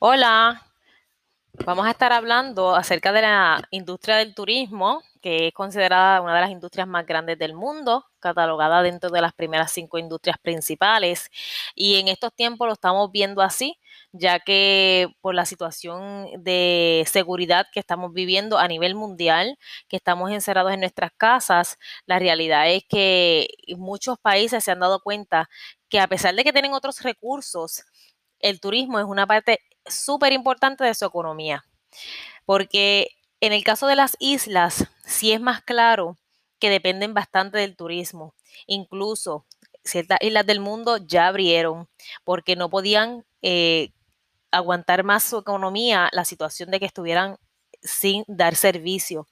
Hola, vamos a estar hablando acerca de la industria del turismo, que es considerada una de las industrias más grandes del mundo, catalogada dentro de las primeras cinco industrias principales. Y en estos tiempos lo estamos viendo así, ya que por la situación de seguridad que estamos viviendo a nivel mundial, que estamos encerrados en nuestras casas, la realidad es que muchos países se han dado cuenta que a pesar de que tienen otros recursos, el turismo es una parte súper importante de su economía. Porque en el caso de las islas, sí es más claro que dependen bastante del turismo. Incluso ciertas islas del mundo ya abrieron porque no podían eh, aguantar más su economía la situación de que estuvieran sin dar servicio.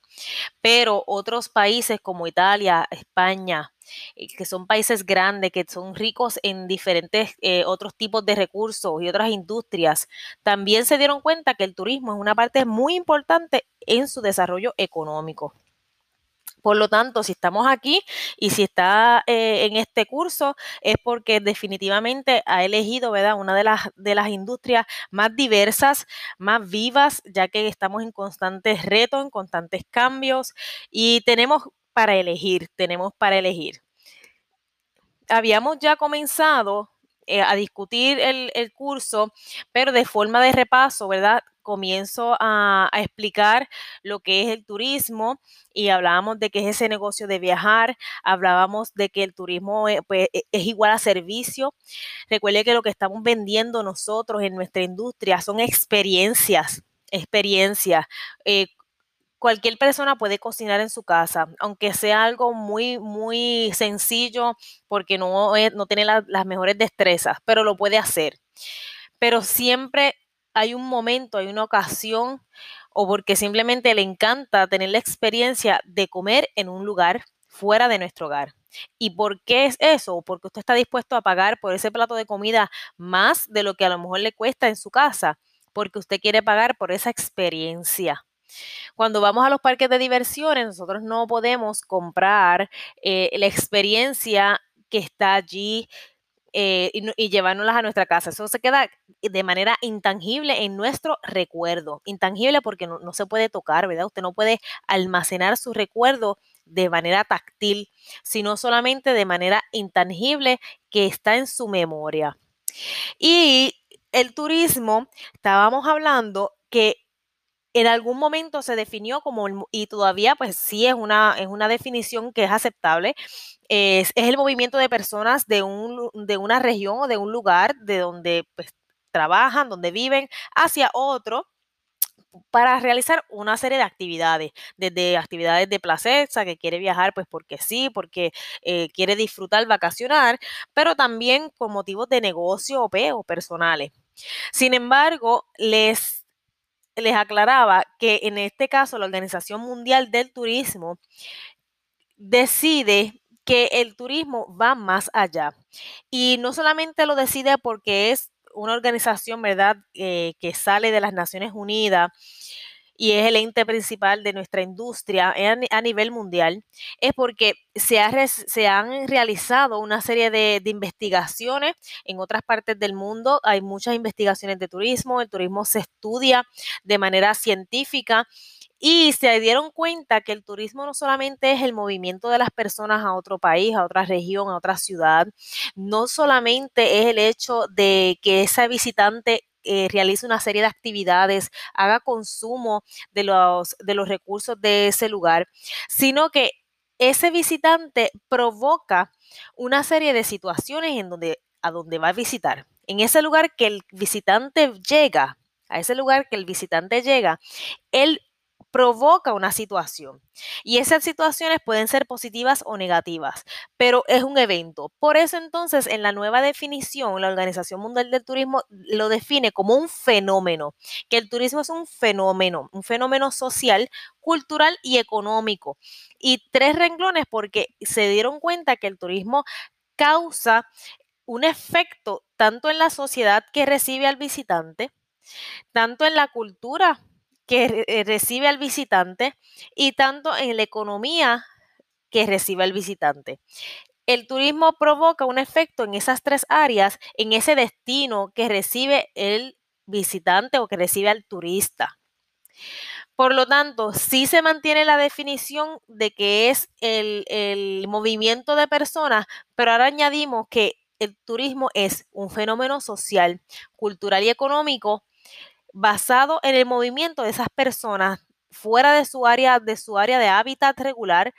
Pero otros países como Italia, España, eh, que son países grandes, que son ricos en diferentes eh, otros tipos de recursos y otras industrias, también se dieron cuenta que el turismo es una parte muy importante en su desarrollo económico. Por lo tanto, si estamos aquí y si está eh, en este curso, es porque definitivamente ha elegido, ¿verdad? Una de las, de las industrias más diversas, más vivas, ya que estamos en constantes retos, en constantes cambios y tenemos para elegir, tenemos para elegir. Habíamos ya comenzado eh, a discutir el, el, curso, pero de forma de repaso, ¿verdad? Comienzo a, explicar lo que es el turismo y hablábamos de que es ese negocio de viajar, hablábamos de que el turismo es, pues, e, es igual a servicio. Recuerde que lo que estamos vendiendo nosotros en nuestra industria son experiencias, experiencias. Eh, cualquier persona puede cocinar en su casa, aunque sea algo muy, muy sencillo porque no, no tiene la, las mejores destrezas, pero lo puede hacer. Pero siempre hay un momento, hay una ocasión o porque simplemente le encanta tener la experiencia de comer en un lugar fuera de nuestro hogar. ¿Y por qué es eso? Porque usted está dispuesto a pagar por ese plato de comida más de lo que a lo mejor le cuesta en su casa, porque usted quiere pagar por esa experiencia. Cuando vamos a los parques de diversiones, nosotros no podemos comprar eh, la experiencia que está allí eh, y, y, llevárnoslas a nuestra casa. Eso se queda de manera intangible en nuestro recuerdo. Intangible porque no, no se puede tocar, ¿verdad? Usted no puede almacenar su recuerdo de manera táctil, sino solamente de manera intangible que está en su memoria. Y el turismo, estábamos hablando que en algún momento se definió como, y todavía pues sí es una, es una definición que es aceptable, es, el movimiento de personas de, un, de una región o de un lugar de donde pues, trabajan, donde viven, hacia otro para realizar una serie de actividades, desde actividades de placer, que quiere viajar pues porque sí, porque eh, quiere disfrutar, vacacionar, pero también con motivos de negocio o, o personales. Sin embargo, les les aclaraba que en este caso la Organización Mundial del Turismo decide que el turismo va más allá. Y no solamente lo decide porque es una organización, ¿verdad?, eh, que sale de las Naciones Unidas y es el ente principal de nuestra industria a nivel mundial, es porque se, ha, se han realizado una serie de, de, investigaciones en otras partes del mundo. Hay muchas investigaciones de turismo, el turismo se estudia de manera científica. Y se dieron cuenta que el turismo no solamente es el movimiento de las personas a otro país, a otra región, a otra ciudad, no solamente es el hecho de que esa visitante eh, realice una serie de actividades, haga consumo de los, de los recursos de ese lugar, sino que ese visitante provoca una serie de situaciones en donde, a donde va a visitar. En ese lugar que el visitante llega, a ese lugar que el visitante llega, él provoca una situación. Y esas situaciones pueden ser positivas o negativas, pero es un evento. Por eso entonces en la nueva definición, la Organización Mundial del Turismo lo define como un fenómeno, que el turismo es un fenómeno, un fenómeno social, cultural y económico. Y tres renglones porque se dieron cuenta que el turismo causa un efecto tanto en la sociedad que recibe al visitante, tanto en la cultura que eh, recibe al visitante y tanto en la economía que recibe el visitante. El turismo provoca un efecto en esas tres áreas, en ese destino que recibe el visitante o que recibe al turista. Por lo tanto, sí se mantiene la definición de que es el, movimiento de personas, pero ahora añadimos que el turismo es un fenómeno social, cultural y económico basado en el movimiento de esas personas fuera de su área, de su área de hábitat regular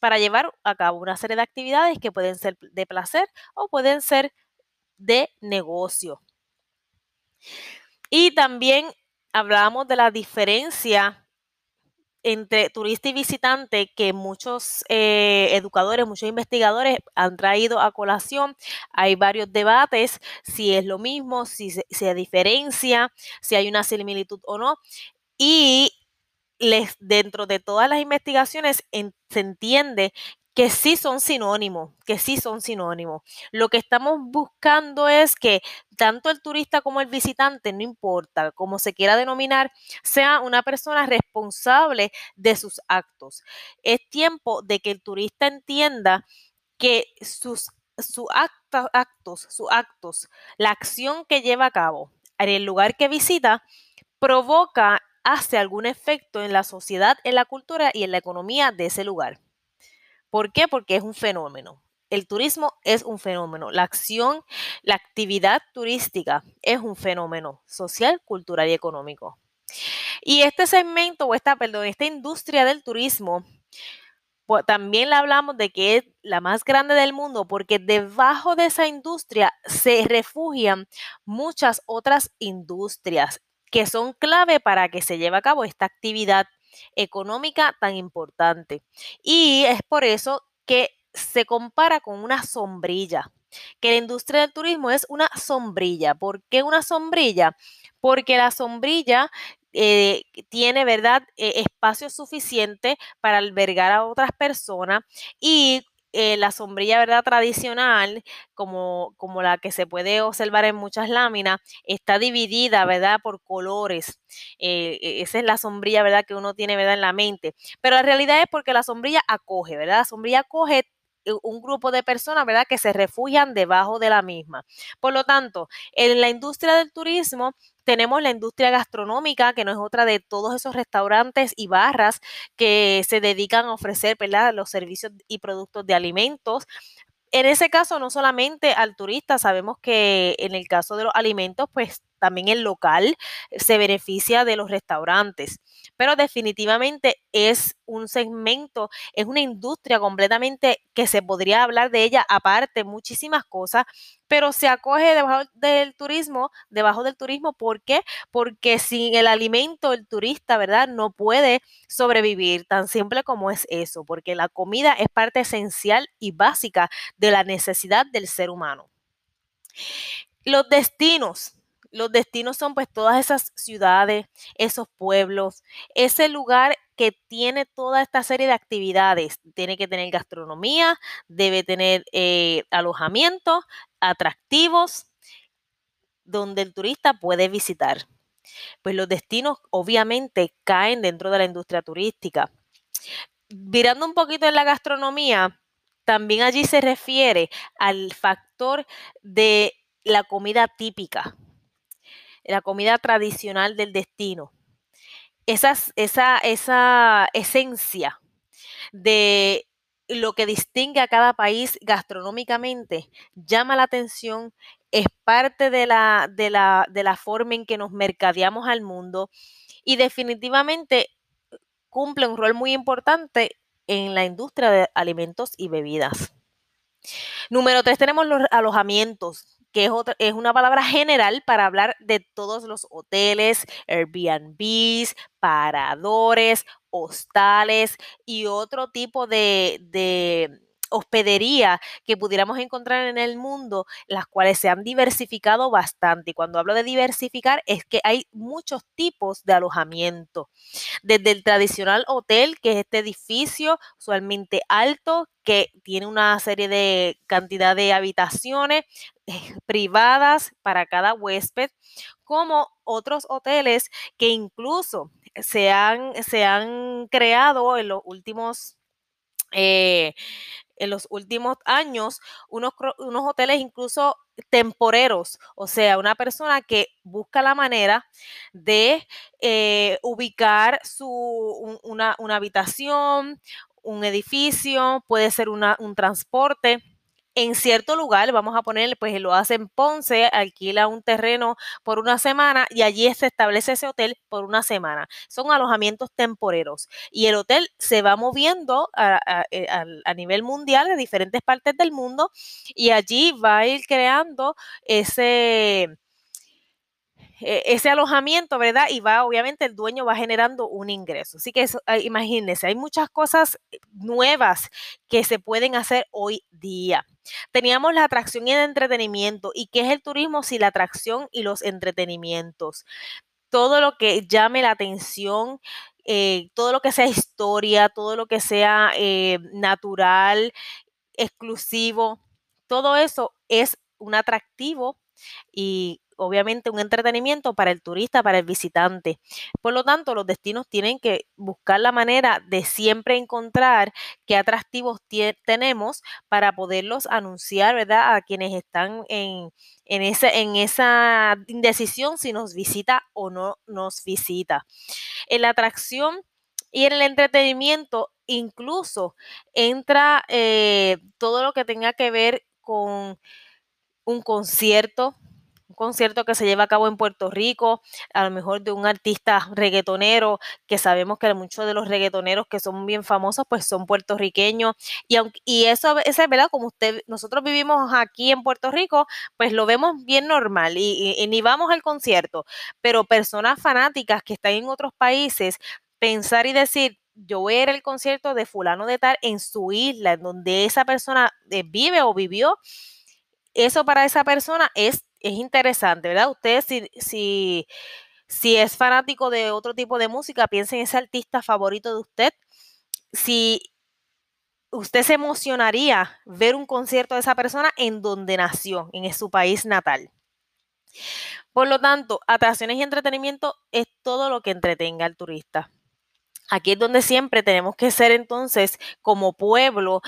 para llevar a cabo una serie de actividades que pueden ser de placer o pueden ser de negocio. Y también hablamos de la diferencia entre turista y visitante que muchos eh, educadores, muchos investigadores han traído a colación. Hay varios debates si es lo mismo, si se, diferencia, si hay una similitud o no. Y les, dentro de todas las investigaciones se entiende que sí son sinónimos, que sí son sinónimos. Lo que estamos buscando es que tanto el turista como el visitante, no importa cómo se quiera denominar, sea una persona responsable de sus actos. Es tiempo de que el turista entienda que sus, actos, sus actos, la acción que lleva a cabo en el lugar que visita, provoca, hace algún efecto en la sociedad, en la cultura y en la economía de ese lugar. ¿Por qué? Porque es un fenómeno. El turismo es un fenómeno. La acción, la actividad turística es un fenómeno social, cultural y económico. Y este segmento o esta, perdón, esta industria del turismo, pues, también le hablamos de que es la más grande del mundo porque debajo de esa industria se refugian muchas otras industrias que son clave para que se lleve a cabo esta actividad económica tan importante. Y es por eso que se compara con una sombrilla, que la industria del turismo es una sombrilla. ¿Por qué una sombrilla? Porque la sombrilla eh, tiene, ¿verdad?, eh, espacio suficiente para albergar a otras personas y eh, la sombrilla verdad tradicional, como, como la que se puede observar en muchas láminas, está dividida verdad por colores. Eh, e, esa es la sombrilla verdad que uno tiene verdad en la mente. Pero la realidad es porque la sombrilla acoge, ¿verdad? La sombrilla acoge eh, un grupo de personas, ¿verdad?, que se refugian debajo de la misma. Por lo tanto, en la industria del turismo tenemos la industria gastronómica, que no es otra de todos esos restaurantes y barras que se dedican a ofrecer los servicios y productos de alimentos. En ese caso, no solamente al turista, sabemos que en el caso de los alimentos, pues también el local se beneficia de los restaurantes, pero definitivamente es un segmento, es una industria completamente que se podría hablar de ella aparte, muchísimas cosas, pero se acoge debajo del turismo, debajo del turismo, ¿por qué? Porque sin el alimento el turista, ¿verdad? No puede sobrevivir, tan simple como es eso, porque la comida es parte esencial y básica de la necesidad del ser humano. Los destinos, los destinos son pues todas esas ciudades, esos pueblos, ese lugar que tiene toda esta serie de actividades. Tiene que tener gastronomía, debe tener eh, alojamiento, atractivos, donde el turista puede visitar. Pues los destinos obviamente caen dentro de la industria turística. Mirando un poquito en la gastronomía, también allí se refiere al factor de la comida típica la comida tradicional del destino. Esa, esa, esencia de lo que distingue a cada país gastronómicamente llama la atención, es parte de la, de la, de la forma en que nos mercadeamos al mundo y definitivamente cumple un rol muy importante en la industria de alimentos y bebidas. Número tres, tenemos los alojamientos que es, es una palabra general para hablar de todos los hoteles, Airbnbs, paradores, hostales y otro tipo de, de hospedería que pudiéramos encontrar en el mundo, las cuales se han diversificado bastante. Y cuando hablo de diversificar es que hay muchos tipos de alojamiento. Desde el tradicional hotel, que es este edificio usualmente alto, que tiene una serie de cantidad de habitaciones eh, privadas para cada huésped, como otros hoteles que incluso se han, se han creado en los últimos... Eh, en los últimos años unos, unos hoteles incluso temporeros, o sea, una persona que busca la manera de eh, ubicar su, una, una, habitación, un edificio, puede ser una, un transporte en cierto lugar, vamos a poner, pues lo hace en Ponce, alquila un terreno por una semana y allí se establece ese hotel por una semana. Son alojamientos temporeros y el hotel se va moviendo a, eh, nivel mundial de diferentes partes del mundo y allí va a ir creando ese e, ese alojamiento, ¿verdad? Y va, obviamente, el dueño va generando un ingreso. Así que imagínense, hay muchas cosas nuevas que se pueden hacer hoy día. Teníamos la atracción y el entretenimiento. ¿Y qué es el turismo si la atracción y los entretenimientos? Todo lo que llame la atención, eh, todo lo que sea historia, todo lo que sea eh, natural, exclusivo, todo eso es un atractivo y obviamente un entretenimiento para el turista, para el visitante. Por lo tanto, los destinos tienen que buscar la manera de siempre encontrar qué atractivos tenemos para poderlos anunciar, ¿verdad? A quienes están en, en, en esa indecisión si nos visita o no nos visita. En la atracción y en el entretenimiento incluso entra eh, todo lo que tenga que ver con un concierto, concierto que se lleva a cabo en Puerto Rico, a lo mejor de un artista reggaetonero, que sabemos que muchos de los reggaetoneros que son bien famosos, pues son puertorriqueños. Y, eso, es verdad, como usted, nosotros vivimos aquí en Puerto Rico, pues lo vemos bien normal y, y ni vamos al concierto, pero personas fanáticas que están en otros países, pensar y decir, yo voy a ir al concierto de fulano de tal en su isla, en donde esa persona eh, vive o vivió, eso para esa persona es es interesante, ¿verdad? Usted si, si, si es fanático de otro tipo de música, piense en ese artista favorito de usted. Si usted se emocionaría ver un concierto de esa persona en donde nació, en su país natal. Por lo tanto, atracciones y entretenimiento es todo lo que entretenga al turista. Aquí es donde siempre tenemos que ser entonces como pueblo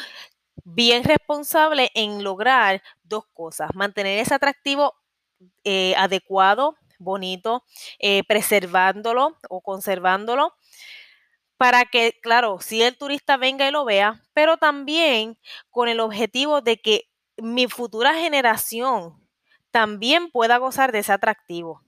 bien responsable en lograr dos cosas, mantener ese atractivo eh, adecuado, bonito, eh, preservándolo o conservándolo para que, claro, si el turista venga y lo vea, pero también con el objetivo de que mi futura generación también pueda gozar de ese atractivo.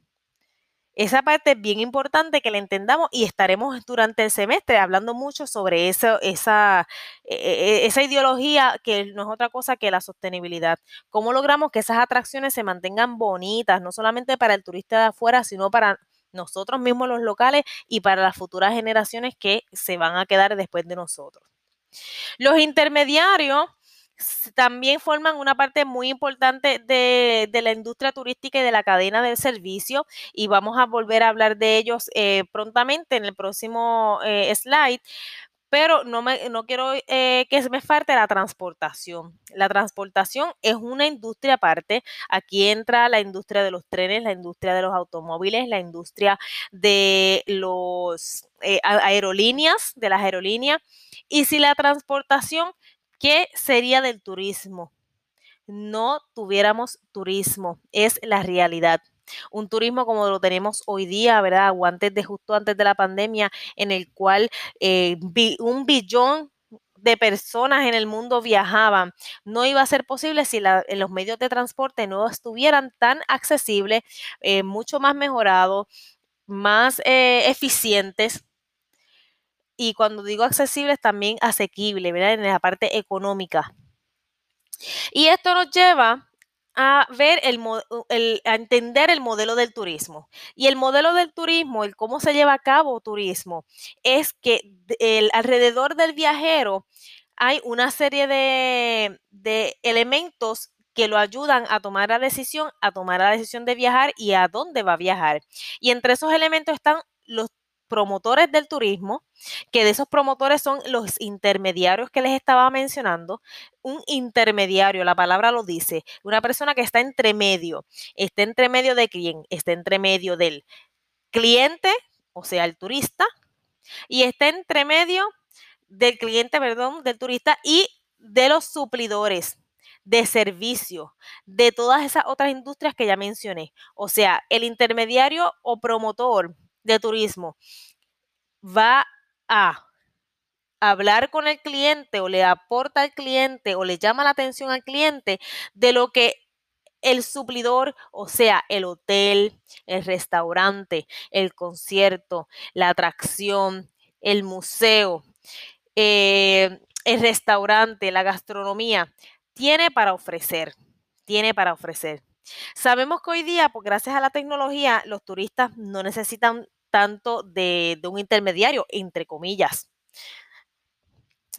Esa parte es bien importante que la entendamos y estaremos durante el semestre hablando mucho sobre eso, esa, e, e, esa ideología que no es otra cosa que la sostenibilidad. ¿Cómo logramos que esas atracciones se mantengan bonitas, no solamente para el turista de afuera, sino para nosotros mismos los locales y para las futuras generaciones que se van a quedar después de nosotros? Los intermediarios también forman una parte muy importante de, la industria turística y de la cadena del servicio y vamos a volver a hablar de ellos eh, prontamente en el próximo eh, slide. Pero no, me, no quiero eh, que me falte la transportación. La transportación es una industria aparte. Aquí entra la industria de los trenes, la industria de los automóviles, la industria de los aerolíneas, de las aerolíneas. Y si la transportación ¿Qué sería del turismo? No tuviéramos turismo, es la realidad. Un turismo como lo tenemos hoy día, ¿verdad? O antes de justo antes de la pandemia, en el cual eh, un billón de personas en el mundo viajaban. No iba a ser posible si los medios de transporte no estuvieran tan accesibles, eh, mucho más mejorados, más eh, eficientes y cuando digo accesibles también asequible, ¿verdad? En la parte económica. Y esto nos lleva a ver el, a entender el modelo del turismo. Y el modelo del turismo, el cómo se lleva a cabo turismo, es que alrededor del viajero hay una serie de, de elementos que lo ayudan a tomar la decisión, a tomar la decisión de viajar y a dónde va a viajar. Y entre esos elementos están los promotores del turismo, que de esos promotores son los intermediarios que les estaba mencionando. Un intermediario, la palabra lo dice, una persona que está entre medio. ¿Está entre medio de quién? Está entre medio del cliente, o sea, el turista, y está entre medio del cliente, perdón, del turista y de los suplidores de servicio de todas esas otras industrias que ya mencioné. O sea, el intermediario o promotor de turismo va a hablar con el cliente o le aporta al cliente o le llama la atención al cliente de lo que el suplidor, o sea, el hotel, el restaurante, el concierto, la atracción, el museo, eh, el restaurante, la gastronomía, tiene para ofrecer, tiene para ofrecer. Sabemos que hoy día, pues gracias a la tecnología, los turistas no necesitan tanto de, de un intermediario, entre comillas.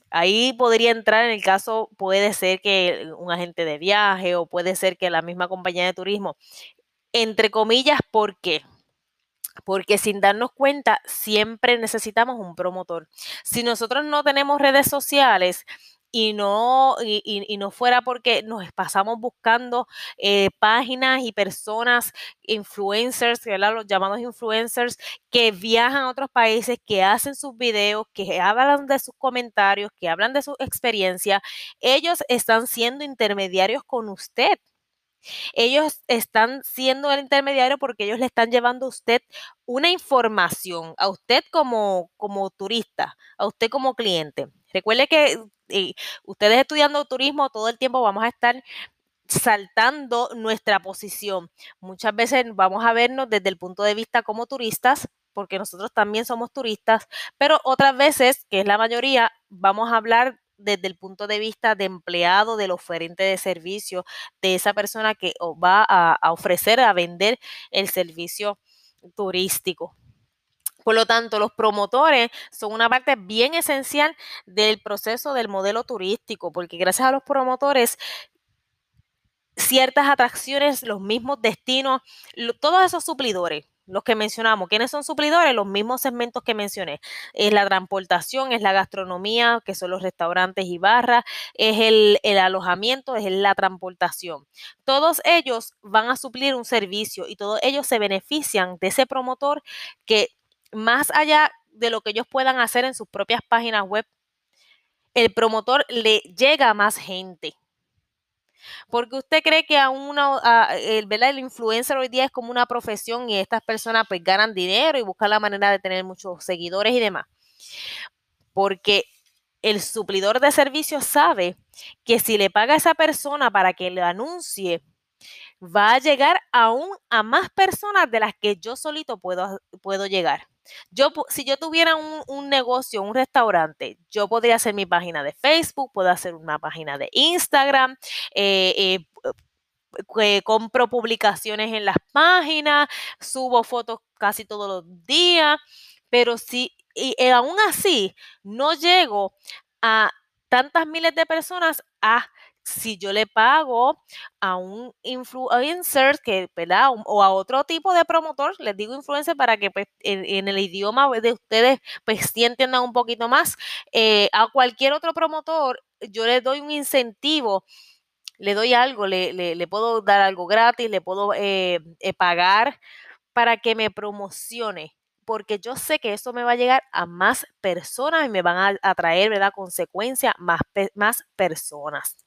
Ahí podría entrar en el caso, puede ser que un agente de viaje o puede ser que la misma compañía de turismo, entre comillas, ¿por qué? Porque sin darnos cuenta, siempre necesitamos un promotor. Si nosotros no tenemos redes sociales, y no, y, no fuera porque nos pasamos buscando eh, páginas y personas, influencers, los llamados influencers, que viajan a otros países, que hacen sus videos, que hablan de sus comentarios, que hablan de su experiencia, ellos están siendo intermediarios con usted. Ellos están siendo el intermediario porque ellos le están llevando a usted una información, a usted como, como turista, a usted como cliente. Recuerde que eh, ustedes estudiando turismo todo el tiempo vamos a estar saltando nuestra posición. Muchas veces vamos a vernos desde el punto de vista como turistas, porque nosotros también somos turistas, pero otras veces, que es la mayoría, vamos a hablar desde el punto de vista de empleado, del oferente de servicio, de esa persona que va a, ofrecer, a vender el servicio turístico. Por lo tanto, los promotores son una parte bien esencial del proceso del modelo turístico, porque gracias a los promotores ciertas atracciones, los mismos destinos, todos esos suplidores, los que mencionamos. ¿Quiénes son suplidores? Los mismos segmentos que mencioné. Es la transportación, es la gastronomía, que son los restaurantes y barras, es el, el alojamiento, es la transportación. Todos ellos van a suplir un servicio y todos ellos se benefician de ese promotor que más allá de lo que ellos puedan hacer en sus propias páginas web, el promotor le llega a más gente. Porque usted cree que a una, el, el influencer hoy día es como una profesión y estas personas pues ganan dinero y buscan la manera de tener muchos seguidores y demás. Porque el suplidor de servicios sabe que si le paga a esa persona para que le anuncie, va a llegar aún a más personas de las que yo solito puedo, puedo llegar. Yo, si yo tuviera un, negocio, un restaurante, yo podría hacer mi página de Facebook, puedo hacer una página de Instagram, eh, eh, eh, compro publicaciones en las páginas, subo fotos casi todos los días, pero si y, aún así no llego a tantas miles de personas a si yo le pago a un influencer que, ¿verdad? O a otro tipo de promotor, les digo influencer para que pues, en, el idioma de ustedes pues sí entiendan un poquito más, eh, a cualquier otro promotor yo le doy un incentivo, le doy algo, le, puedo dar algo gratis, le puedo eh, eh, pagar para que me promocione porque yo sé que eso me va a llegar a más personas y me van a, traer, ¿verdad? Consecuencia, más, más personas.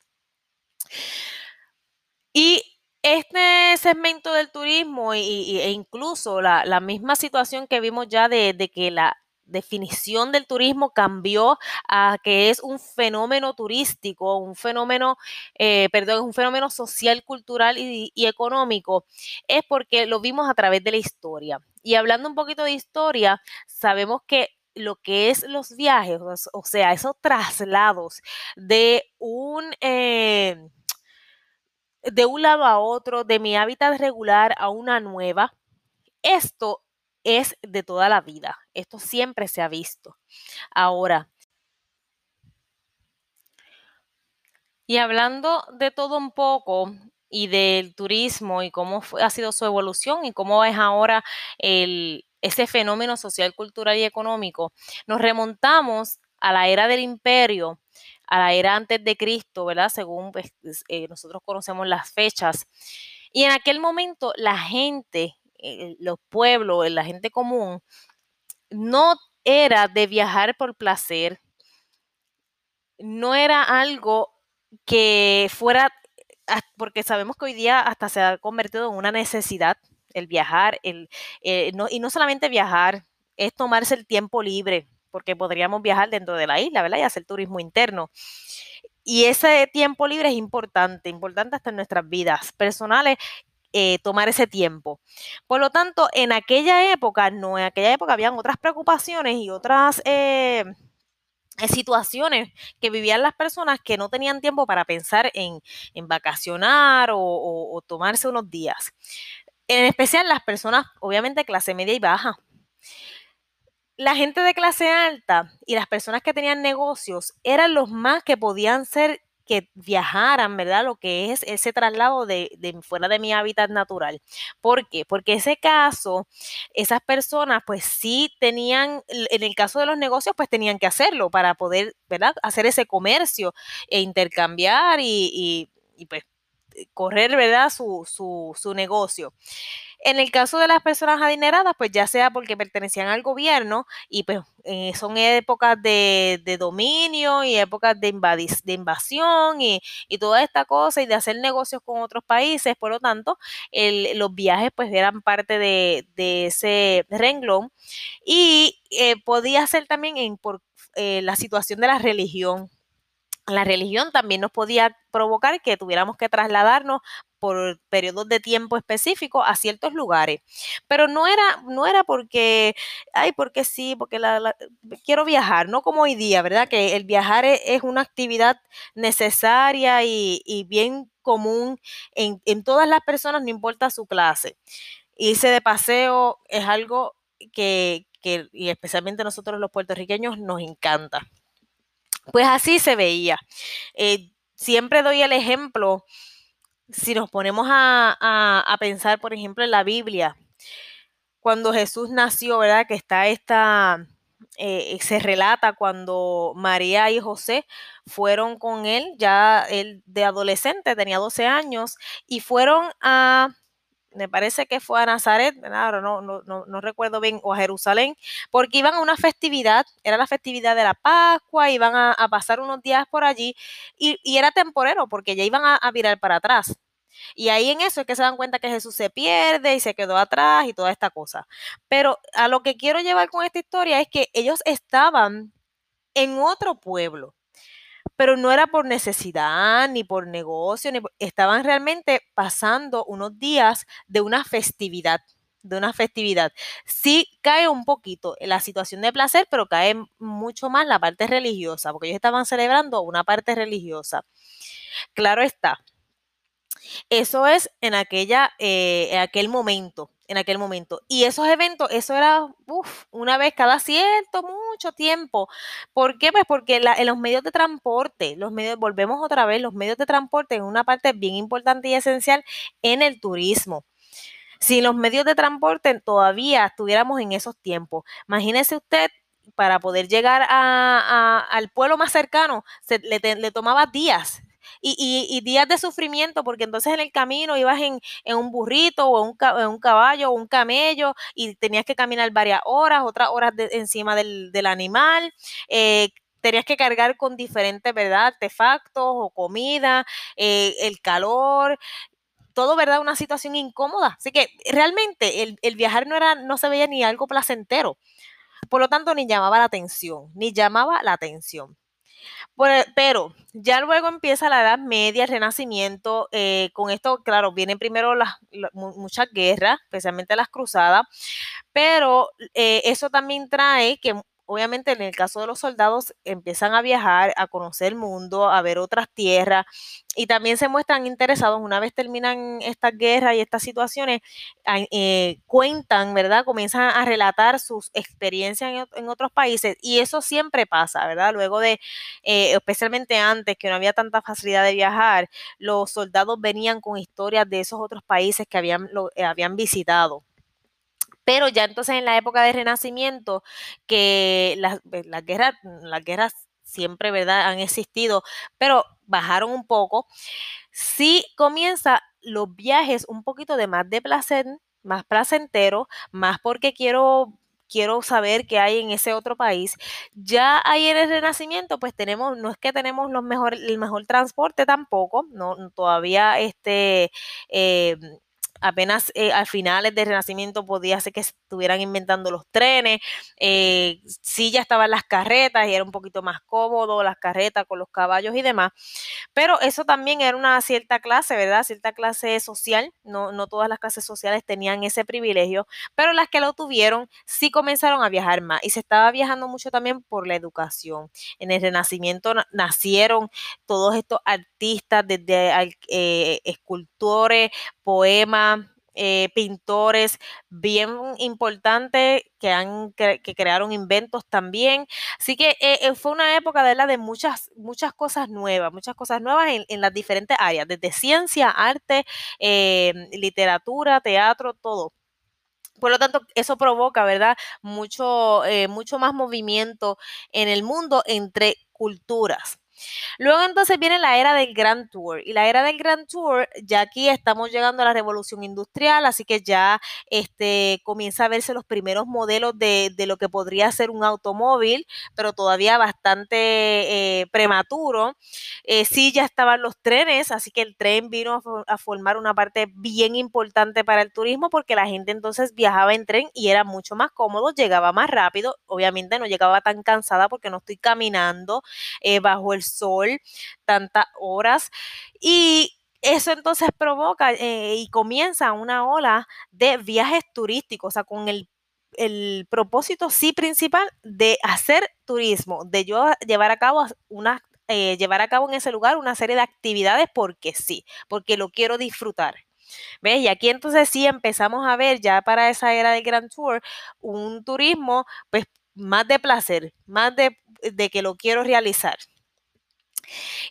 Y este segmento del turismo y, e incluso la, misma situación que vimos ya de, que la definición del turismo cambió a que es un fenómeno turístico, un fenómeno, eh, perdón, un fenómeno social, cultural y, económico, es porque lo vimos a través de la historia. Y hablando un poquito de historia, sabemos que lo que es los viajes, o sea, esos traslados de un... Eh, de un lado a otro, de mi hábitat regular a una nueva, esto es de toda la vida. Esto siempre se ha visto. Ahora, y hablando de todo un poco y del turismo y cómo ha sido su evolución y cómo es ahora el, ese fenómeno social, cultural y económico, nos remontamos a la era del imperio a la era antes de Cristo, ¿verdad? Según pues, eh, nosotros conocemos las fechas. Y en aquel momento la gente, eh, los pueblos, la gente común, no era de viajar por placer, no era algo que fuera, porque sabemos que hoy día hasta se ha convertido en una necesidad el viajar, el, eh, y no solamente viajar, es tomarse el tiempo libre, porque podríamos viajar dentro de la isla, ¿verdad? Y hacer turismo interno. Y ese tiempo libre es importante, importante hasta en nuestras vidas personales, eh, tomar ese tiempo. Por lo tanto, en aquella época, no, en aquella época habían otras preocupaciones y otras eh, situaciones que vivían las personas que no tenían tiempo para pensar en, vacacionar o, tomarse unos días. En especial las personas, obviamente, clase media y baja. La gente de clase alta y las personas que tenían negocios eran los más que podían ser que viajaran, ¿verdad? Lo que es ese traslado de, fuera de mi hábitat natural. ¿Por qué? Porque ese caso, esas personas pues sí tenían, en el caso de los negocios, pues tenían que hacerlo para poder, ¿verdad? Hacer ese comercio e intercambiar y, y, pues correr, ¿verdad? Su, su, su negocio. En el caso de las personas adineradas, pues ya sea porque pertenecían al gobierno y pues eh, son épocas de, dominio y épocas de, de invasión y, toda esta cosa y de hacer negocios con otros países, por lo tanto, los viajes pues eran parte de, ese renglón. Y eh, podía ser también en, por eh, la situación de la religión la religión también nos podía provocar que tuviéramos que trasladarnos por periodos de tiempo específicos a ciertos lugares. Pero no era, no era porque, ay, porque sí, porque la, quiero viajar, no como hoy día, ¿verdad? Que el viajar es, una actividad necesaria y, bien común en, todas las personas, no importa su clase. Irse de paseo es algo que, que y especialmente nosotros los puertorriqueños, nos encanta. Pues así se veía. Eh, siempre doy el ejemplo, si nos ponemos a, pensar, por ejemplo, en la Biblia, cuando Jesús nació, ¿verdad? Que está esta, eh, se relata cuando María y José fueron con él, ya él de adolescente, tenía 12 años, y fueron a me parece que fue a Nazaret, ahora no, no, no, recuerdo bien, o a Jerusalén, porque iban a una festividad, era la festividad de la Pascua, iban a, pasar unos días por allí y, era temporero porque ya iban a, virar para atrás. Y ahí en eso es que se dan cuenta que Jesús se pierde y se quedó atrás y toda esta cosa. Pero a lo que quiero llevar con esta historia es que ellos estaban en otro pueblo pero no era por necesidad ni por negocio, estaban realmente pasando unos días de una festividad de una festividad. Sí cae un poquito la situación de placer, pero cae mucho más la parte religiosa, porque ellos estaban celebrando una parte religiosa. Claro está. Eso es en aquella, eh, en aquel momento en aquel momento. Y esos eventos, eso era una vez cada cierto, mucho tiempo. ¿Por qué? Pues porque en los medios de transporte, los medios, volvemos otra vez, los medios de transporte es una parte bien importante y esencial en el turismo. Si los medios de transporte todavía estuviéramos en esos tiempos, imagínese usted para poder llegar al pueblo más cercano, se, le tomaba días y, días de sufrimiento, porque entonces en el camino ibas en, un burrito o en un, caballo o un camello y tenías que caminar varias horas, otras horas encima del, animal. Eh, tenías que cargar con diferentes, ¿verdad? Artefactos o comida, eh, el calor, todo, ¿verdad? Una situación incómoda. Así que realmente el, el, viajar no era, no se veía ni algo placentero. Por lo tanto, ni llamaba la atención, ni llamaba la atención. E, pero ya luego empieza la Edad Media, el Renacimiento. Eh, con esto, claro, vienen primero las, muchas guerras, especialmente las cruzadas, pero eh, eso también trae que obviamente en el caso de los soldados empiezan a viajar, a conocer el mundo, a ver otras tierras y también se muestran interesados una vez terminan estas guerras y estas situaciones, eh, cuentan, ¿verdad? Comienzan a relatar sus experiencias en, otros países y eso siempre pasa, ¿verdad? Luego de, eh, especialmente antes que no había tanta facilidad de viajar, los soldados venían con historias de esos otros países que habían, eh, habían visitado. Pero ya entonces en la época del Renacimiento, que las, pues, las guerras, siempre, ¿verdad? Han existido, pero bajaron un poco. Sí comienza los viajes un poquito de más de placer, más placentero, más porque quiero quiero saber qué hay en ese otro país. Ya ahí en el Renacimiento, pues tenemos, no es que tenemos los el mejor transporte tampoco, no, todavía este, eh, apenas eh, a finales del Renacimiento podía ser que estuvieran inventando los trenes, eh, sí ya estaban las carretas y era un poquito más cómodo las carretas con los caballos y demás, pero eso también era una cierta clase, ¿verdad? Cierta clase social, no, no todas las clases sociales tenían ese privilegio, pero las que lo tuvieron sí comenzaron a viajar más y se estaba viajando mucho también por la educación. En el Renacimiento nacieron todos estos artistas, desde eh, escultores, poemas, eh, pintores bien importantes que, han, que, crearon inventos también. Así que eh, eh, fue una época de, la de muchas, muchas cosas nuevas, muchas cosas nuevas en, las diferentes áreas, desde ciencia, arte, literatura, teatro, todo. Por lo tanto, eso provoca, ¿verdad? Mucho, mucho más movimiento en el mundo entre culturas. Luego entonces viene la era del Grand Tour y la era del Grand Tour, ya aquí estamos llegando a la revolución industrial, así que ya este, comienza a verse los primeros modelos de, de lo que podría ser un automóvil, pero todavía bastante eh, prematuro. Eh, sí, ya estaban los trenes, así que el tren vino a, formar una parte bien importante para el turismo porque la gente entonces viajaba en tren y era mucho más cómodo, llegaba más rápido, obviamente no llegaba tan cansada porque no estoy caminando eh, bajo el sol tantas horas y eso entonces provoca eh, y comienza una ola de viajes turísticos, o sea, con el, el, propósito sí principal de hacer turismo, de yo llevar a cabo una eh, llevar a cabo en ese lugar una serie de actividades porque sí, porque lo quiero disfrutar. ¿Ves? Y aquí entonces sí empezamos a ver ya para esa era del Grand Tour un turismo pues más de placer, más de, de que lo quiero realizar.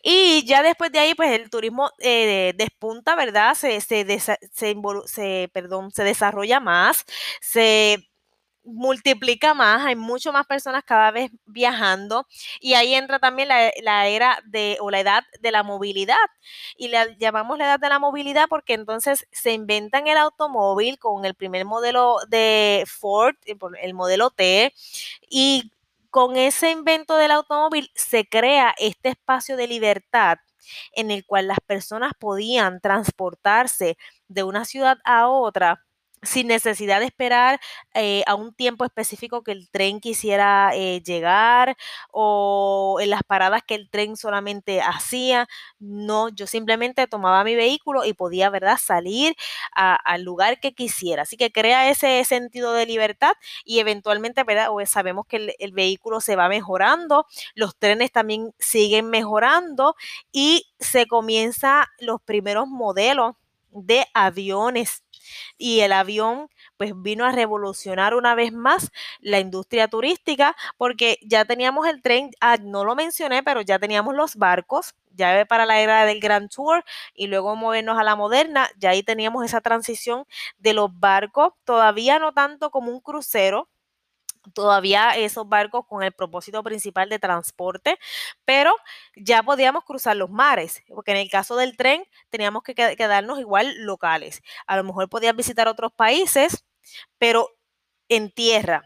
Y ya después de ahí, pues el turismo eh, despunta, ¿verdad? Se, se, se, perdón, se desarrolla más, se multiplica más, hay mucho más personas cada vez viajando y ahí entra también la, la, era de o la edad de la movilidad y le llamamos la edad de la movilidad porque entonces se inventan el automóvil con el primer modelo de Ford, el modelo T y con ese invento del automóvil se crea este espacio de libertad en el cual las personas podían transportarse de una ciudad a otra sin necesidad de esperar eh, a un tiempo específico que el tren quisiera eh, llegar o en las paradas que el tren solamente hacía. No, yo simplemente tomaba mi vehículo y podía, ¿verdad?, salir al lugar que quisiera. Así que crea ese sentido de libertad y eventualmente, ¿verdad? sabemos que el, el vehículo se va mejorando, los trenes también siguen mejorando y se comienza los primeros modelos de aviones y el avión pues vino a revolucionar una vez más la industria turística porque ya teníamos el tren, ah, no lo mencioné, pero ya teníamos los barcos, ya para la era del Grand Tour y luego movernos a la moderna, ya ahí teníamos esa transición de los barcos, todavía no tanto como un crucero, todavía esos barcos con el propósito principal de transporte, pero ya podíamos cruzar los mares, porque en el caso del tren teníamos que quedarnos igual locales. A lo mejor podías visitar otros países, pero en tierra.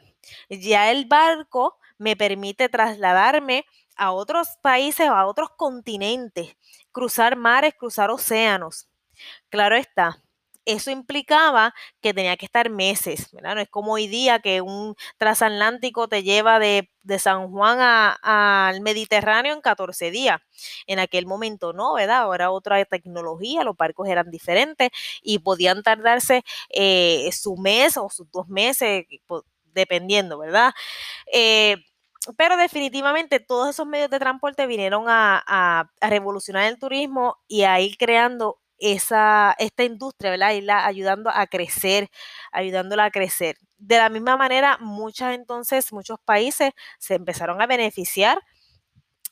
Ya el barco me permite trasladarme a otros países o a otros continentes, cruzar mares, cruzar océanos. Claro está, eso implicaba que tenía que estar meses, ¿verdad? No es como hoy día que un transatlántico te lleva de, San Juan al Mediterráneo en 14 días. En aquel momento no, ¿verdad? Ahora otra tecnología, los barcos eran diferentes y podían tardarse eh, su mes o sus dos meses, dependiendo, ¿verdad? Eh, pero definitivamente todos esos medios de transporte vinieron a, a, revolucionar el turismo y a ir creando esa, esta industria, ¿verdad? Irla ayudando a crecer, ayudándola a crecer. De la misma manera, muchas entonces, muchos países se empezaron a beneficiar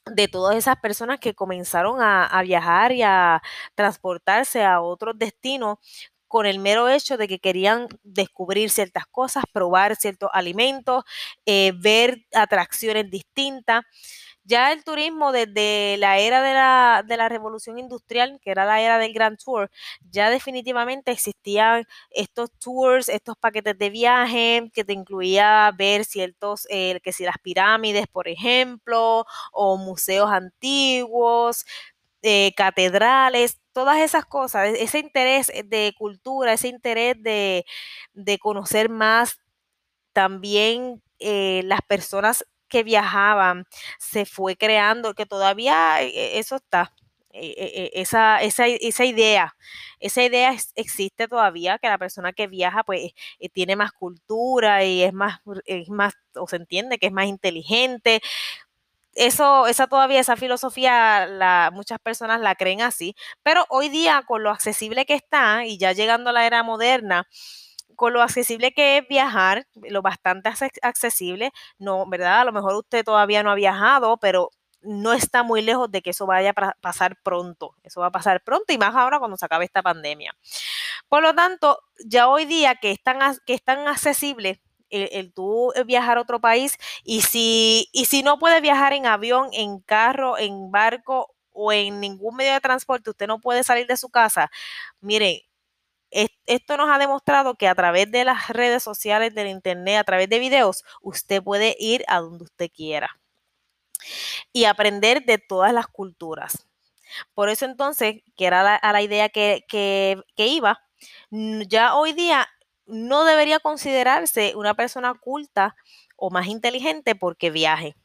de todas esas personas que comenzaron a, a viajar y a transportarse a otros destinos con el mero hecho de que querían descubrir ciertas cosas, probar ciertos alimentos, eh, ver atracciones distintas. Ya el turismo desde la era de la, de la revolución industrial, que era la era del Grand Tour, ya definitivamente existían estos tours, estos paquetes de viaje que te incluía ver ciertos, eh, que si las pirámides, por ejemplo, o museos antiguos, eh, catedrales, todas esas cosas, e-, ese interés de cultura, ese interés de, de conocer más también eh, las personas que viajaban, se fue creando, que todavía eh, eso está, eh, esa, esa, esa, idea, esa idea existe todavía, que la persona que viaja pues tiene más cultura y es más, es más, o se entiende que es más inteligente, eso, esa todavía, esa filosofía, muchas personas la creen así, pero hoy día con lo accesible que está y ya llegando a la era moderna, con lo accesible que es viajar, lo bastante accesible, no, ¿verdad? A lo mejor usted todavía no ha viajado, pero no está muy lejos de que eso vaya a pasar pronto. Eso va a pasar pronto y más ahora cuando se acabe esta pandemia. Por lo tanto, ya hoy día que es tan, que es tan accesible el, el, tú viajar a otro país y si, y si no puede viajar en avión, en carro, en barco o en ningún medio de transporte, usted no puede salir de su casa, mire, esto nos ha demostrado que a través de las redes sociales, del internet, a través de videos, usted puede ir a donde usted quiera y aprender de todas las culturas. Por eso entonces, que era la, a la idea que, que, iba, ya hoy día no debería considerarse una persona culta o más inteligente porque viaje.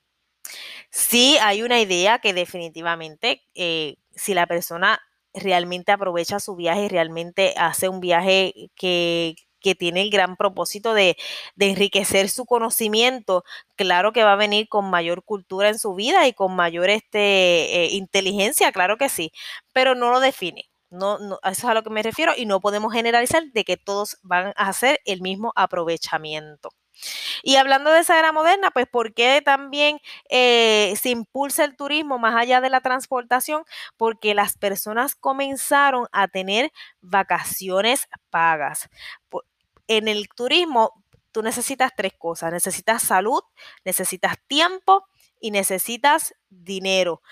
Sí hay una idea que definitivamente eh, si la persona realmente aprovecha su viaje, realmente hace un viaje que, que tiene el gran propósito de, de, enriquecer su conocimiento, claro que va a venir con mayor cultura en su vida y con mayor este, eh, inteligencia, claro que sí, pero no lo define. No, no, eso es a lo que me refiero y no podemos generalizar de que todos van a hacer el mismo aprovechamiento. Y hablando de esa era moderna, pues ¿por qué también eh, se impulsa el turismo más allá de la transportación? Porque las personas comenzaron a tener vacaciones pagas. En el turismo tú necesitas tres cosas, necesitas salud, necesitas tiempo y necesitas dinero.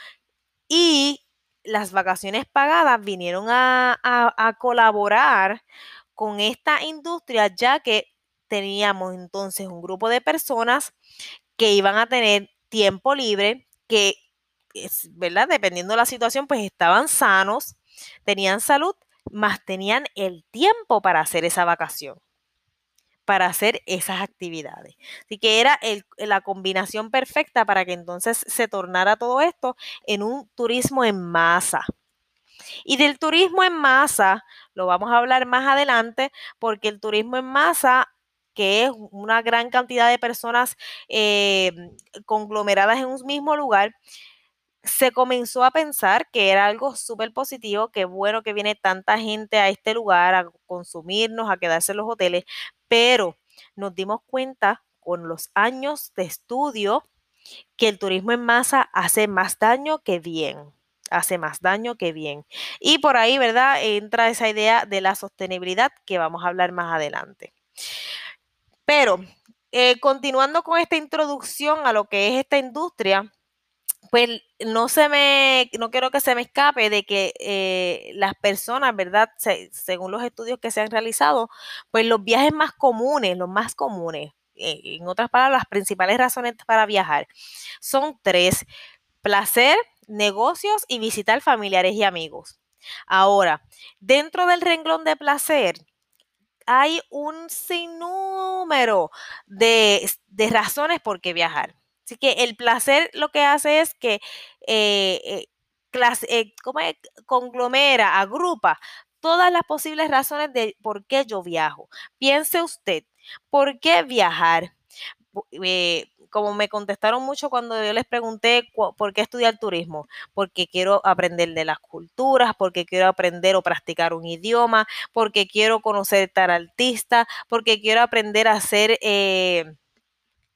Y las vacaciones pagadas vinieron a, colaborar con esta industria ya que teníamos entonces un grupo de personas que iban a tener tiempo libre, que, es, ¿verdad? Dependiendo de la situación, pues estaban sanos, tenían salud, más tenían el tiempo para hacer esa vacación, para hacer esas actividades. Así que era el, la combinación perfecta para que entonces se tornara todo esto en un turismo en masa. Y del turismo en masa, lo vamos a hablar más adelante, porque el turismo en masa que es una gran cantidad de personas eh, conglomeradas en un mismo lugar, se comenzó a pensar que era algo súper positivo, que bueno que viene tanta gente a este lugar a consumirnos, a quedarse en los hoteles, pero nos dimos cuenta con los años de estudio que el turismo en masa hace más daño que bien hace más daño que bien. Y por ahí, ¿verdad? Entra esa idea de la sostenibilidad que vamos a hablar más adelante. Pero eh, continuando con esta introducción a lo que es esta industria, pues no se me, no quiero que se me escape de que eh, las personas, ¿verdad? Se, según los estudios que se han realizado, pues los viajes más comunes, los más comunes, eh, en otras palabras, las principales razones para viajar son tres, placer, negocios y visitar familiares y amigos. Ahora, dentro del renglón de placer, hay un sinnúmero de, de razones por qué viajar. Así que el placer lo que hace es que eh, eh, clase, eh, conglomera, agrupa todas las posibles razones de por qué yo viajo. Piense usted, ¿por qué viajar? Como me contestaron mucho cuando yo les pregunté por qué estudiar turismo, porque quiero aprender de las culturas, porque quiero aprender o practicar un idioma, porque quiero conocer tal artista, porque quiero aprender a hacer eh,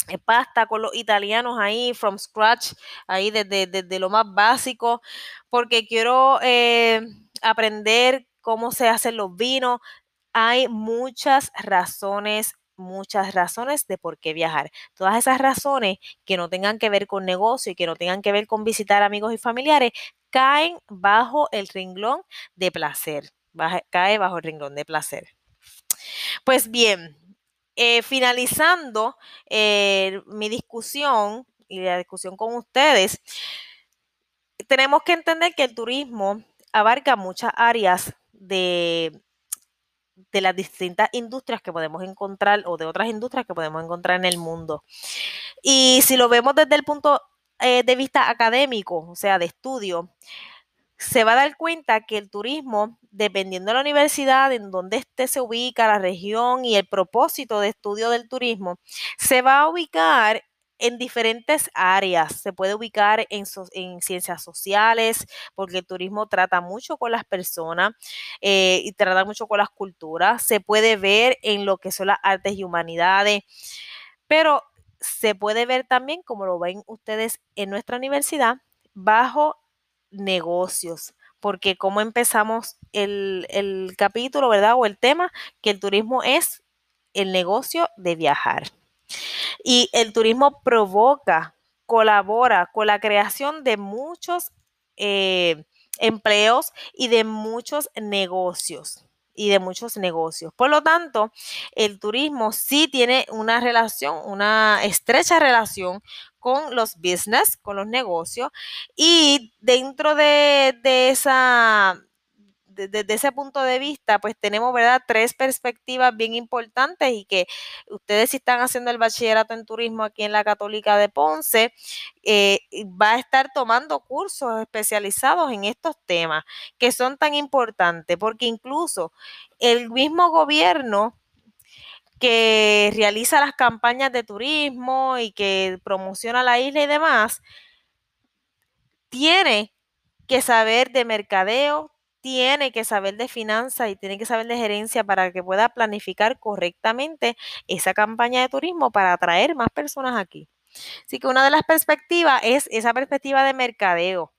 eh, pasta con los italianos ahí, from scratch, ahí desde, desde lo más básico, porque quiero eh, aprender cómo se hacen los vinos. Hay muchas razones muchas razones de por qué viajar. Todas esas razones que no tengan que ver con negocio y que no tengan que ver con visitar amigos y familiares caen bajo el renglón de placer. cae bajo el renglón de placer. Pues bien, eh, finalizando eh, mi discusión y la discusión con ustedes, tenemos que entender que el turismo abarca muchas áreas de, de las distintas industrias que podemos encontrar o de otras industrias que podemos encontrar en el mundo. Y si lo vemos desde el punto eh, de vista académico, o sea, de estudio, se va a dar cuenta que el turismo, dependiendo de la universidad, en donde esté se ubica, la región y el propósito de estudio del turismo, se va a ubicar en diferentes áreas. Se puede ubicar en, ciencias sociales, porque el turismo trata mucho con las personas eh, y trata mucho con las culturas. Se puede ver en lo que son las artes y humanidades, pero se puede ver también, como lo ven ustedes en nuestra universidad, bajo negocios porque como empezamos el, el, capítulo, ¿verdad? O el tema, que el turismo es el negocio de viajar. Y el turismo provoca, colabora con la creación de muchos eh, empleos y de muchos negocios y de muchos negocios. Por lo tanto, el turismo sí tiene una relación, una estrecha relación con los business, con los negocios, y dentro de, de esa desde ese punto de vista, pues tenemos, ¿verdad?, tres perspectivas bien importantes y que ustedes si están haciendo el bachillerato en turismo aquí en la Católica de Ponce, eh, va a estar tomando cursos especializados en estos temas que son tan importantes, porque incluso el mismo gobierno que realiza las campañas de turismo y que promociona la isla y demás, tiene que saber de mercadeo, tiene que saber de finanzas y tiene que saber de gerencia para que pueda planificar correctamente esa campaña de turismo para atraer más personas aquí. Así que una de las perspectivas es esa perspectiva de mercadeo,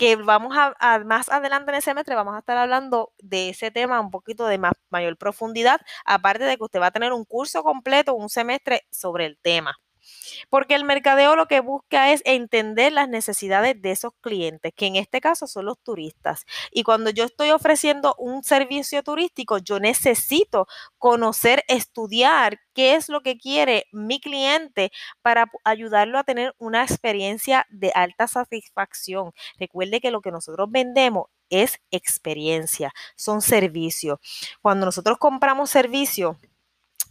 que vamos a, más adelante en el semestre vamos a estar hablando de ese tema un poquito de más, mayor profundidad, aparte de que usted va a tener un curso completo, un semestre sobre el tema. Porque el mercadeo lo que busca es entender las necesidades de esos clientes, que en este caso son los turistas. Y cuando yo estoy ofreciendo un servicio turístico, yo necesito conocer, estudiar qué es lo que quiere mi cliente para ayudarlo a tener una experiencia de alta satisfacción. Recuerde que lo que nosotros vendemos es experiencia, son servicios. Cuando nosotros compramos servicios,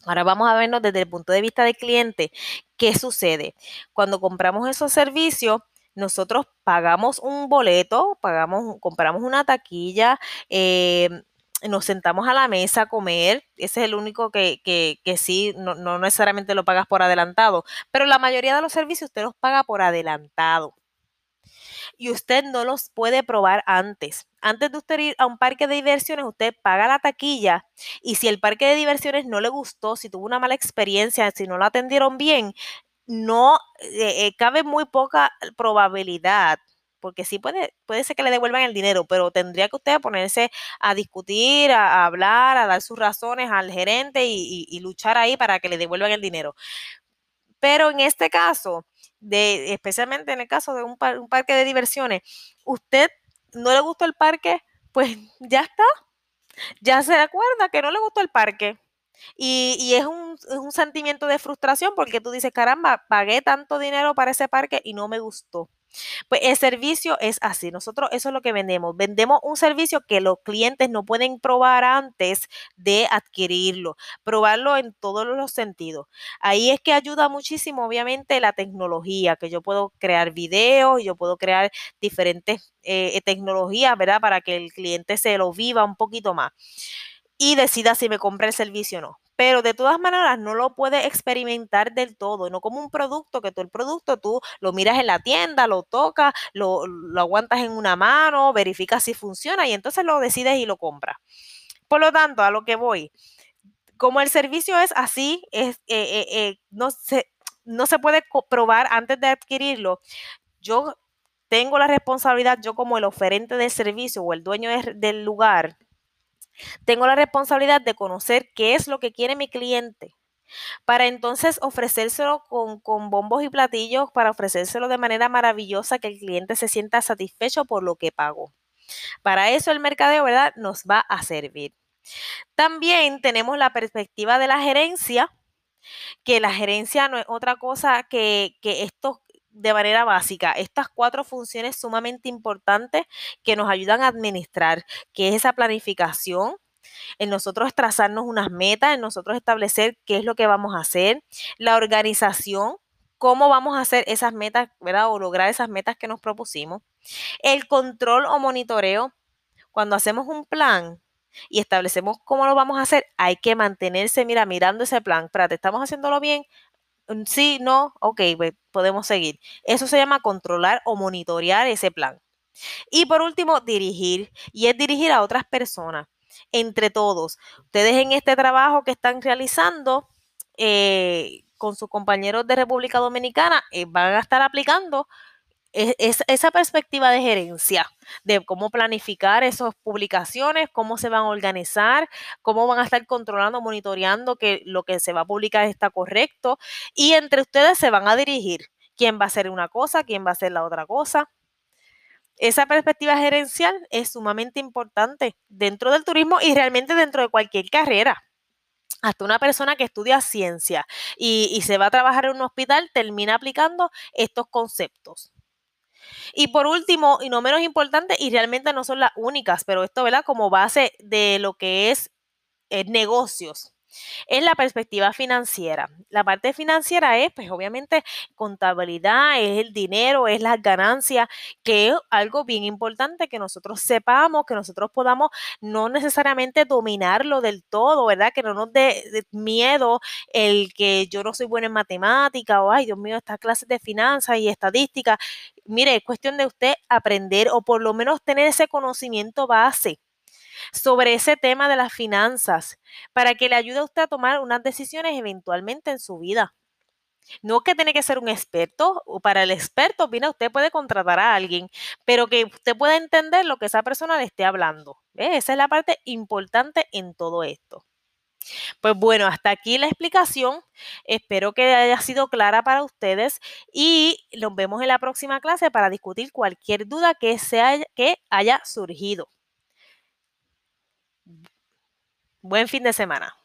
Ahora vamos a vernos desde el punto de vista del cliente. ¿Qué sucede? Cuando compramos esos servicios, nosotros pagamos un boleto, pagamos, compramos una taquilla, eh, nos sentamos a la mesa a comer. Ese es el único que, que, que sí, no, no, necesariamente lo pagas por adelantado, pero la mayoría de los servicios usted los paga por adelantado y usted no los puede probar antes. Antes de usted ir a un parque de diversiones, usted paga la taquilla y si el parque de diversiones no le gustó, si tuvo una mala experiencia, si no lo atendieron bien, no eh, eh, cabe muy poca probabilidad porque sí puede, puede ser que le devuelvan el dinero, pero tendría que usted ponerse a discutir, a, hablar, a dar sus razones al gerente y, luchar ahí para que le devuelvan el dinero. Pero en este caso, de, especialmente en el caso de un, parque de diversiones, usted no le gustó el parque, pues ya está, ya se acuerda que no le gustó el parque. Y, y es, un, es, un, sentimiento de frustración porque tú dices, caramba, pagué tanto dinero para ese parque y no me gustó. Pues el servicio es así. Nosotros eso es lo que vendemos. Vendemos un servicio que los clientes no pueden probar antes de adquirirlo. Probarlo en todos los sentidos. Ahí es que ayuda muchísimo, obviamente, la tecnología, que yo puedo crear videos, yo puedo crear diferentes eh, tecnologías, ¿verdad? Para que el cliente se lo viva un poquito más y decida si me compra el servicio o no pero de todas maneras no lo puedes experimentar del todo, no como un producto que tú el producto tú lo miras en la tienda, lo tocas, lo, aguantas en una mano, verificas si funciona y entonces lo decides y lo compras. Por lo tanto, a lo que voy, como el servicio es así, es, eh, eh, eh, no, se, no se puede probar antes de adquirirlo, yo tengo la responsabilidad, yo como el oferente del servicio o el dueño del lugar, tengo la responsabilidad de conocer qué es lo que quiere mi cliente para entonces ofrecérselo con, con, bombos y platillos, para ofrecérselo de manera maravillosa, que el cliente se sienta satisfecho por lo que pagó. Para eso el mercadeo, ¿verdad? Nos va a servir. También tenemos la perspectiva de la gerencia, que la gerencia no es otra cosa que, que esto de manera básica, estas cuatro funciones sumamente importantes que nos ayudan a administrar, que es esa planificación, en nosotros trazarnos unas metas, en nosotros establecer qué es lo que vamos a hacer, la organización, cómo vamos a hacer esas metas, ¿verdad? O lograr esas metas que nos propusimos. El control o monitoreo, cuando hacemos un plan y establecemos cómo lo vamos a hacer, hay que mantenerse, mira, mirando ese plan. Espérate, ¿estamos haciéndolo bien? Mm, sí, no, ok, podemos seguir. Eso se llama controlar o monitorear ese plan. Y por último, dirigir. Y es dirigir a otras personas entre todos. Ustedes en este trabajo que están realizando eh, con sus compañeros de República Dominicana eh, van a estar aplicando e, esa perspectiva de gerencia, de cómo planificar esas publicaciones, cómo se van a organizar, cómo van a estar controlando, monitoreando que lo que se va a publicar está correcto y entre ustedes se van a dirigir quién va a hacer una cosa, quién va a hacer la otra cosa. Esa perspectiva gerencial es sumamente importante dentro del turismo y realmente dentro de cualquier carrera. Hasta una persona que estudia ciencia y, se va a trabajar en un hospital termina aplicando estos conceptos. Y por último, y no menos importante, y realmente no son las únicas, pero esto, ¿verdad? Como base de lo que es eh, negocios es la perspectiva financiera. La parte financiera es, pues obviamente, contabilidad, es el dinero, es las ganancias, que es algo bien importante que nosotros sepamos, que nosotros podamos no necesariamente dominarlo del todo, ¿verdad? Que no nos dé miedo el que yo no soy buena en matemática o, ay, Dios mío, estas clases de finanzas y estadística. Mire, es cuestión de usted aprender o por lo menos tener ese conocimiento base sobre ese tema de las finanzas para que le ayude a usted a tomar unas decisiones eventualmente en su vida. No que tiene que ser un experto, o para el experto, mira, usted puede contratar a alguien, pero que usted pueda entender lo que esa persona le esté hablando. Esa es la parte importante en todo esto. Pues bueno, hasta aquí la explicación. Espero que haya sido clara para ustedes y nos vemos en la próxima clase para discutir cualquier duda que, sea, que haya surgido. Buen fin de semana.